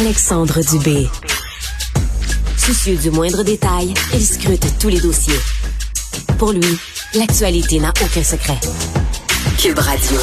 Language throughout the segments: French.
Alexandre Dubé. Soucieux du moindre détail, il scrute tous les dossiers. Pour lui, l'actualité n'a aucun secret. Cube Radio.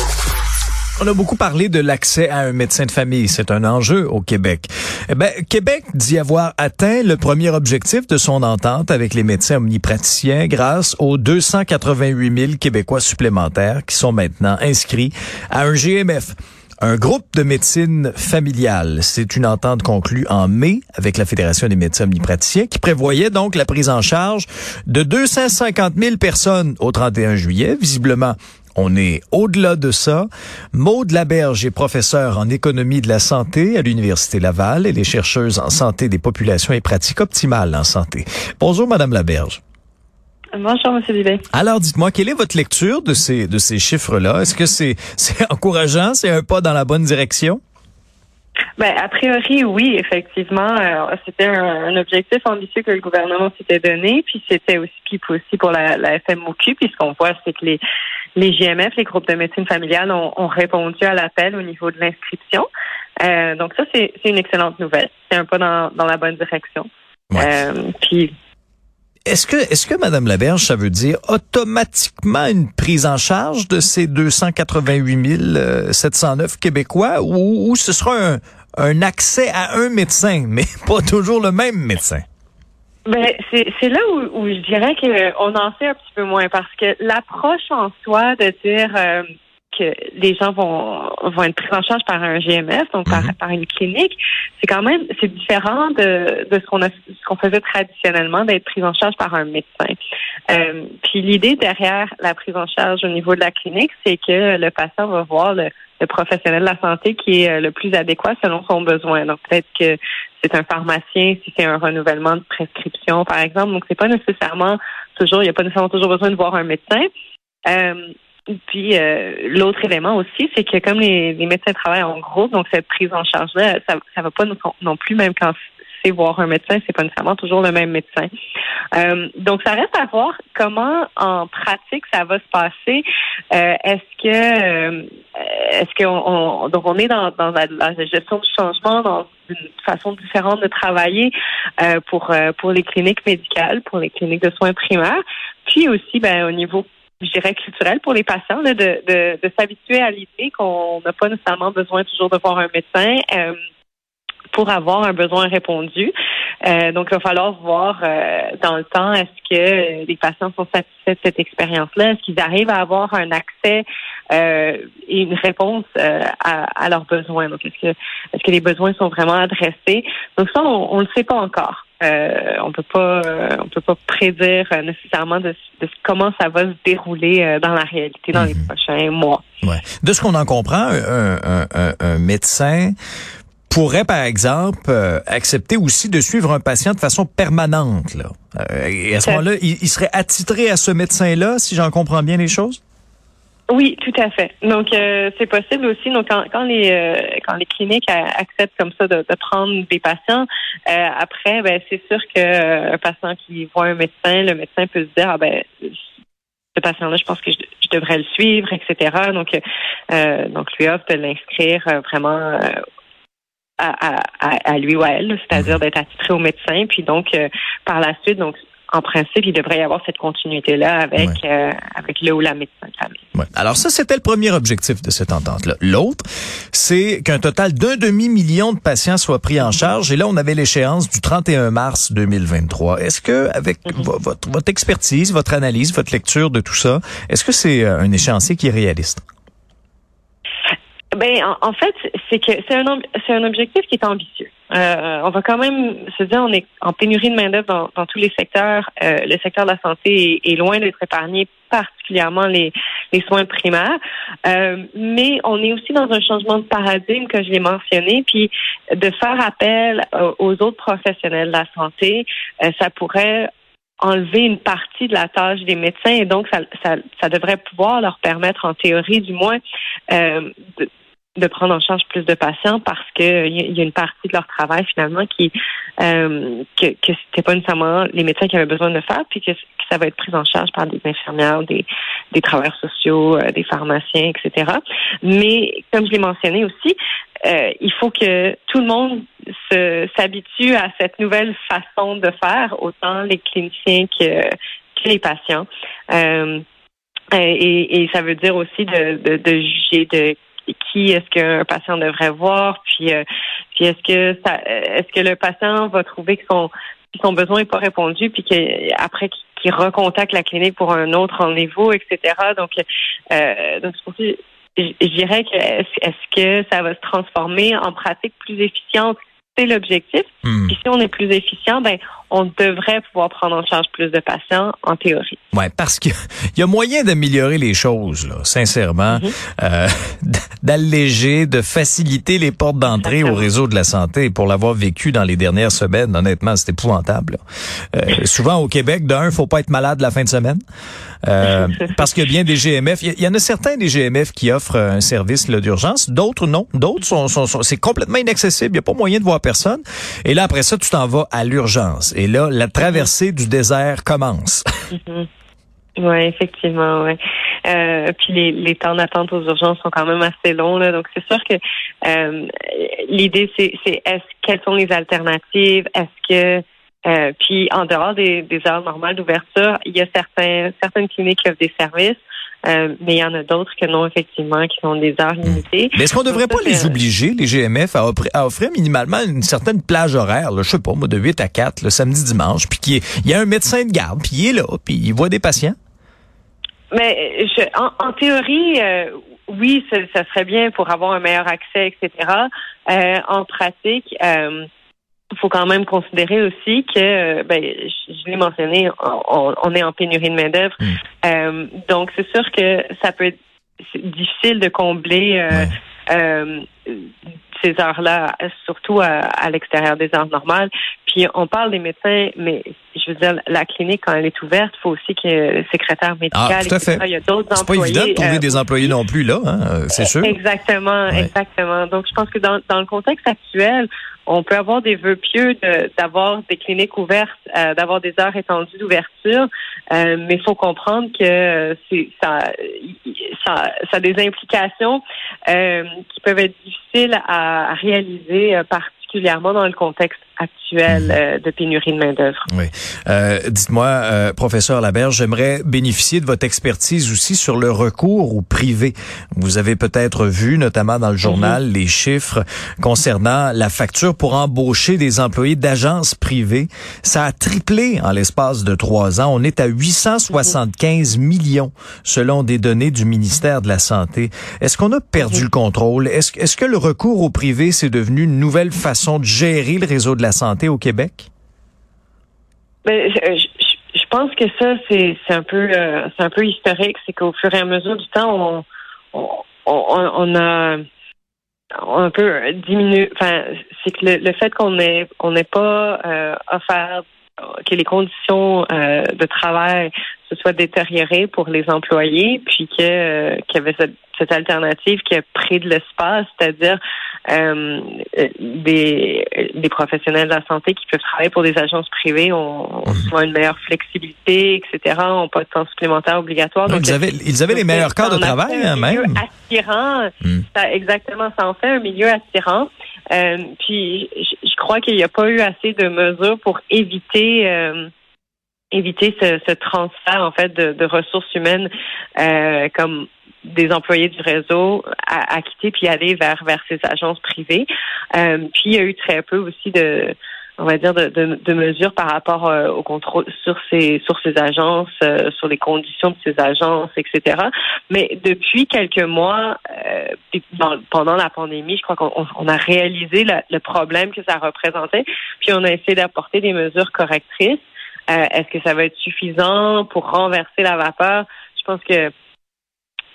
On a beaucoup parlé de l'accès à un médecin de famille. C'est un enjeu au Québec. Eh ben, Québec dit avoir atteint le premier objectif de son entente avec les médecins omnipraticiens grâce aux 288 000 Québécois supplémentaires qui sont maintenant inscrits à un GMF. Un groupe de médecine familiale, c'est une entente conclue en mai avec la Fédération des médecins omnipraticiens qui prévoyait donc la prise en charge de 250 000 personnes au 31 juillet. Visiblement, on est au-delà de ça. Maude Laberge est professeure en économie de la santé à l'Université Laval. Elle est chercheuse en santé des populations et pratiques optimales en santé. Bonjour, Madame Laberge. Bonjour, M. Dubé. Alors, dites-moi, quelle est votre lecture de ces, de ces chiffres-là? Est-ce que c'est, c'est encourageant? C'est un pas dans la bonne direction? Ben, a priori, oui, effectivement. Euh, c'était un, objectif ambitieux que le gouvernement s'était donné, puis c'était aussi, puis aussi pour la, la FMOQ, puis ce qu'on voit, c'est que les, les GMF, les groupes de médecine familiale, ont, ont répondu à l'appel au niveau de l'inscription. Euh, donc ça, c'est une excellente nouvelle. C'est un pas dans, dans la bonne direction. Euh, puis est-ce que, est-ce que, Madame Laberge, ça veut dire automatiquement une prise en charge de ces 288 709 Québécois ou, ou ce sera un, un accès à un médecin, mais pas toujours le même médecin? Ben, c'est là où, où, je dirais qu'on en sait un petit peu moins parce que l'approche en soi de dire euh, que les gens vont vont être pris en charge par un GMS, donc par, mhm. par une clinique, c'est quand même c'est différent de, de ce qu'on a ce qu'on faisait traditionnellement d'être pris en charge par un médecin. Euh, puis l'idée derrière la prise en charge au niveau de la clinique, c'est que le patient va voir le, le professionnel de la santé qui est euh, le plus adéquat selon son besoin. Donc peut-être que c'est un pharmacien si c'est un renouvellement de prescription, par exemple. Donc, c'est pas nécessairement toujours, il n'y a pas nécessairement toujours besoin de voir un médecin. Euh, puis euh, l'autre élément aussi, c'est que comme les, médecins travaillent en groupe, donc cette prise en charge-là, ça ne va pas non, plus, même quand c'est voir un médecin, c'est pas nécessairement toujours le même médecin. Euh, donc ça reste à voir comment en pratique ça va se passer. est-ce que est-ce qu'on donc on est dans, dans la, gestion du changement, dans une façon différente de travailler euh, pour euh, pour les cliniques médicales, pour les cliniques de soins primaires, puis aussi ben, au niveau je dirais culturel pour les patients de, de, de s'habituer à l'idée qu'on n'a pas nécessairement besoin toujours de voir un médecin. Euh, pour avoir un besoin répondu. Euh, donc, il va falloir voir euh, dans le temps, est-ce que les patients sont satisfaits de cette expérience-là? Est-ce qu'ils arrivent à avoir un accès euh, et une réponse à, leurs besoins? Donc, est-ce que, est-ce que les besoins sont vraiment adressés? Donc, ça, on ne le sait pas encore. On peut pas, on peut pas prédire nécessairement de, comment ça va se dérouler dans la réalité dans les mhm. prochains mois. Ouais. De ce qu'on en comprend, un médecin pourrait, par exemple, euh, accepter aussi de suivre un patient de façon permanente. Là. Euh, et à ce moment-là, il, serait attitré à ce médecin-là, si j'en comprends bien les choses? Oui, tout à fait. Donc euh, c'est possible aussi. Donc quand, les quand les cliniques acceptent comme ça de, prendre des patients, après ben c'est sûr que un patient qui voit un médecin, le médecin peut se dire ah ben ce patient-là, je pense que je, devrais le suivre, etc. Donc donc lui offre de l'inscrire vraiment à, à, à, lui ou à elle, c'est-à-dire d'être attitré au médecin. Puis donc, euh, par la suite, donc en principe, il devrait y avoir cette continuité-là avec, euh, avec le ou la médecin de famille. Ouais. Alors ça, c'était le premier objectif de cette entente-là. L'autre, c'est qu'un total d'un demi-million de patients soient pris en charge. Et là, on avait l'échéance du 31 mars 2023. Est-ce que, avec mhm. votre, votre expertise, votre analyse, votre lecture de tout ça, est-ce que c'est euh, un échéancier qui est réaliste? Ben, en, fait, c'est que c'est un c'est un objectif qui est ambitieux. Euh, on va quand même se dire on est en pénurie de main d'œuvre dans, tous les secteurs. Euh, le secteur de la santé est, loin d'être épargné, particulièrement les, soins primaires. Euh, mais on est aussi dans un changement de paradigme que je l'ai mentionné, puis de faire appel aux autres professionnels de la santé, ça pourrait enlever une partie de la tâche des médecins et donc ça, ça, ça devrait pouvoir leur permettre, en théorie du moins, euh, de, de prendre en charge plus de patients parce que il y a une partie de leur travail finalement qui euh, que, que c'était pas nécessairement les médecins qui avaient besoin de faire puis que, ça va être pris en charge par des infirmières, des, des travailleurs sociaux, euh, des pharmaciens, etc. Mais comme je l'ai mentionné aussi, euh, il faut que tout le monde s'habituent à cette nouvelle façon de faire, autant les cliniciens que, que les patients. Euh, et, et, ça veut dire aussi de, de, de juger de qui est-ce qu'un patient devrait voir, puis, euh, puis est-ce que ça, est-ce que le patient va trouver que son son besoin n'est pas répondu, puis qu'après qu'il recontacte la clinique pour un autre rendez-vous, etc. Donc, euh, donc je dirais que est-ce que ça va se transformer en pratique plus efficiente? C'est l'objectif. Hmm. Puis si on est plus efficient, ben on devrait pouvoir prendre en charge plus de patients en théorie. Ouais, parce que il y a moyen d'améliorer les choses, là, sincèrement, mhm. euh, d'alléger, de faciliter les portes d'entrée au réseau de la santé. Pour l'avoir vécu dans les dernières semaines, honnêtement, c'est épouvantable. Euh, souvent au Québec, d'un, faut pas être malade la fin de semaine. Euh, parce que bien des GMF, il y, en a certains des GMF qui offrent un service d'urgence, d'autres non, d'autres sont, sont, c'est complètement inaccessible, il y a pas moyen de voir personne. Et là après ça, tu t'en vas à l'urgence. Et là, la traversée du désert commence. Mhm. Oui, effectivement, ouais. Euh, puis les, les temps d'attente aux urgences sont quand même assez longs, là, donc c'est sûr que euh, l'idée c'est, est-ce quelles sont les alternatives, est-ce que euh, puis en dehors des, des heures normales d'ouverture, il y a certains, certaines cliniques qui offrent des services. Euh, mais il y en a d'autres que non, effectivement, qui ont des heures limitées. Mais est-ce qu'on ne devrait pas les obliger, les GMF, à, offrir, minimalement une certaine plage horaire, là, je sais pas, moi, de 8 à 4, le samedi, dimanche, puis qu'il y, a un médecin de garde, puis il est là, puis il voit des patients? Mais je, en, théorie, euh, oui, ça, ça, serait bien pour avoir un meilleur accès, etc. Euh, en pratique, euh, faut quand même considérer aussi que, euh, ben, je, l'ai mentionné, on, est en pénurie de main-d'œuvre. Hmm. Euh, donc, c'est sûr que ça peut être difficile de combler euh, ces heures-là, surtout à, l'extérieur des heures normales. Puis, on parle des médecins, mais je veux dire, la clinique, quand elle est ouverte, il faut aussi qu'il y ait un secrétaire médical. Ah, tout à fait. Il y a d'autres employés. C'est pas évident de trouver des employés non plus, là, hein, c'est sûr. Exactement, exactement. Donc, je pense que dans, dans le contexte actuel, on peut avoir des vœux pieux d'avoir des cliniques ouvertes, euh, d'avoir des heures étendues d'ouverture, euh, mais il faut comprendre que c'est ça, ça, ça, a des implications euh, qui peuvent être difficiles à, réaliser particulièrement dans le contexte actuel mhm. euh, de pénurie de main-d'œuvre. Oui. Euh, dites-moi, euh, professeur Laberge, j'aimerais bénéficier de votre expertise aussi sur le recours au privé. Vous avez peut-être vu, notamment dans le journal, mhm. les chiffres concernant la facture pour embaucher des employés d'agences privées. Ça a triplé en l'espace de trois ans. On est à 875 millions selon des données du ministère de la Santé. Est-ce qu'on a perdu mhm. le contrôle? Est-ce est que le recours au privé, c'est devenu une nouvelle façon de gérer le réseau de santé au Québec? Ben, je, pense que ça, c'est un peu euh, un peu historique. C'est qu'au fur et à mesure du temps, on, on, a un peu diminué. Enfin, c'est que le, fait qu'on n'ait on pas euh, offert que les conditions euh, de travail se soient détériorées pour les employés, puis que qu'il y avait cette, cette alternative qui a pris de l'espace, c'est-à-dire euh, des, des professionnels de la santé qui peuvent travailler pour des agences privées ont, ont mhm. souvent une meilleure flexibilité, etc., ont pas de temps supplémentaire obligatoire. Donc, ils avaient, ils avaient les meilleurs cas de travail, hein, même. Attirant, mhm. ça, exactement, ça en fait un milieu attirant. Euh, puis, je, crois qu'il n'y a pas eu assez de mesures pour éviter euh, éviter ce, ce, transfert en fait de, de ressources humaines euh, comme des employés du réseau à, à, quitter puis aller vers vers ces agences privées. Euh, puis il y a eu très peu aussi de on va dire de, de, de mesures par rapport euh, au contrôle sur ces sur ces agences, euh, sur les conditions de ces agences, etc. Mais depuis quelques mois, euh, pendant la pandémie, je crois qu'on on a réalisé le problème que ça représentait, puis on a essayé d'apporter des mesures correctrices. Est-ce que ça va être suffisant pour renverser la vapeur? Je pense que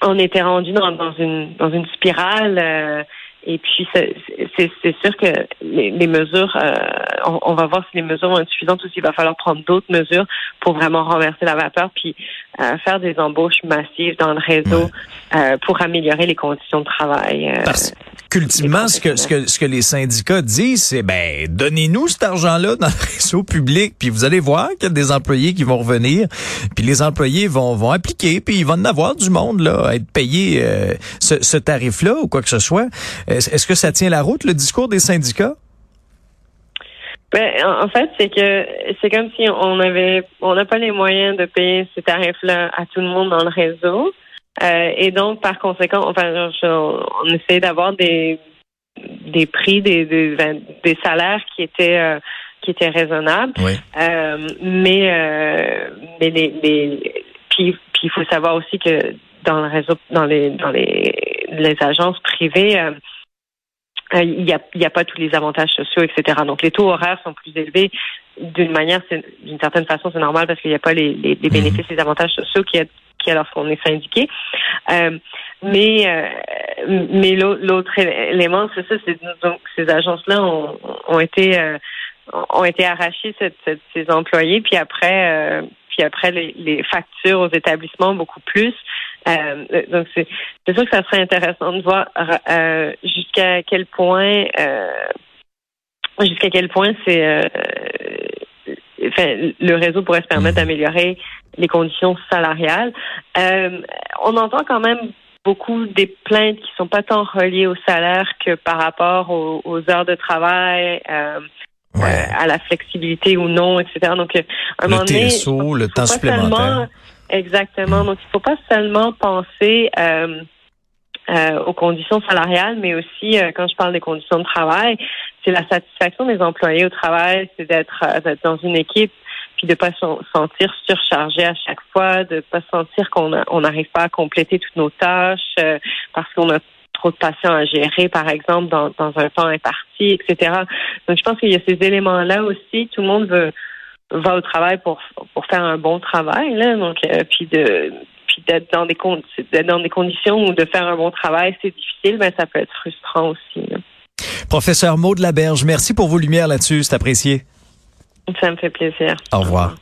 on était rendu dans, dans une dans une spirale. Euh, et puis c'est sûr que les, les mesures, euh, on, va voir si les mesures vont être suffisantes ou s'il va falloir prendre d'autres mesures pour vraiment renverser la vapeur, puis euh, faire des embauches massives dans le réseau pour améliorer les conditions de travail. Qu'ultimement, ce que, ce que, ce que les syndicats disent, c'est, ben, donnez-nous cet argent-là dans le réseau public, puis vous allez voir qu'il y a des employés qui vont revenir, puis les employés vont, vont appliquer, puis ils vont en avoir du monde, là, à être payé euh, ce, ce tarif-là ou quoi que ce soit. Est-ce que ça tient la route, le discours des syndicats? Ben, en fait, c'est que c'est comme si on avait, on n'a pas les moyens de payer ces tarifs-là à tout le monde dans le réseau, euh, et donc par conséquent, enfin, on essaie d'avoir des des prix, des des, ben, des salaires qui étaient euh, qui étaient raisonnables, euh, mais mais les, les puis puis il faut savoir aussi que dans le réseau, dans les dans les les agences privées il n'y a, y a pas tous les avantages sociaux, etc. Donc les taux horaires sont plus élevés. D'une manière, d'une certaine façon, c'est normal parce qu'il n'y a pas les, les, les mhm. bénéfices, les avantages sociaux qui, qui lorsqu'on est syndiqué. Euh, mais euh, mais l'autre élément, c'est ça, c'est donc ces agences-là ont, ont été euh, ont été arrachées cette, ces employés, puis après puis après les, les factures aux établissements beaucoup plus. Euh, donc c'est c'est sûr que ça serait intéressant de voir euh, jusqu'à quel point euh, jusqu'à quel point c'est euh, enfin, le réseau pourrait se permettre mmh. d'améliorer les conditions salariales. on entend quand même beaucoup des plaintes qui sont pas tant reliées au salaire que par rapport aux, heures de travail. à la flexibilité ou non, etc. Donc, un le moment donné, TSO, le temps supplémentaire. Exactement. Donc, il ne faut pas seulement penser euh, euh, aux conditions salariales, mais aussi, euh, quand je parle des conditions de travail, c'est la satisfaction des employés au travail, c'est d'être dans une équipe, puis de pas se sentir surchargé à chaque fois, de pas sentir qu'on on n'arrive pas à compléter toutes nos tâches parce qu'on a trop de patients à gérer, par exemple, dans, dans un temps imparti, etc. Donc, je pense qu'il y a ces éléments-là aussi. Tout le monde veut va au travail pour pour faire un bon travail là donc euh, puis de puis d'être dans des d'être dans des conditions où de faire un bon travail c'est difficile mais ça peut être frustrant aussi Professeur Maud Laberge merci pour vos lumières là-dessus c'est apprécié. Ça me fait plaisir. Au revoir.